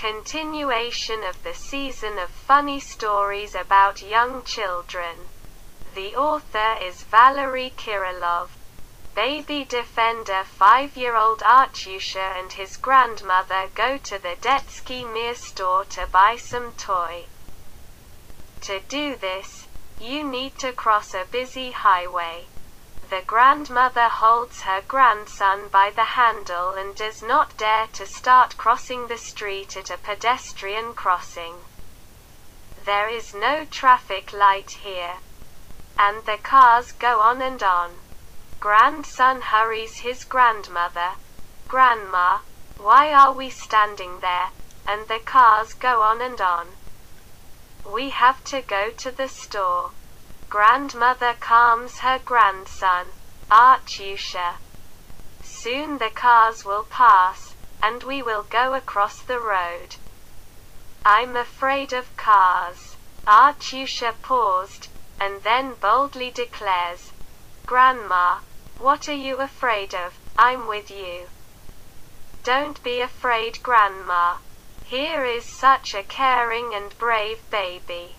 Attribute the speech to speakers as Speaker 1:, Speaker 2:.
Speaker 1: continuation of the season of funny stories about young children. The author is Valery Kirillov. Baby defender 5-year-old Artyusha and his grandmother go to the Detsky Mir store to buy some toy. To do this, you need to cross a busy highway. The grandmother holds her grandson by the handle and does not dare to start crossing the street at a pedestrian crossing. There is no traffic light here. And the cars go on and on. Grandson hurries his grandmother. Grandma, why are we standing there? And the cars go on and on. We have to go to the store. Grandmother calms her grandson, Artyusha. Soon the cars will pass, and we will go across the road. I'm afraid of cars. Artyusha paused, and then boldly declares, Grandma, what are you afraid of? I'm with you. Don't be afraid, Grandma. Here is such a caring and brave baby.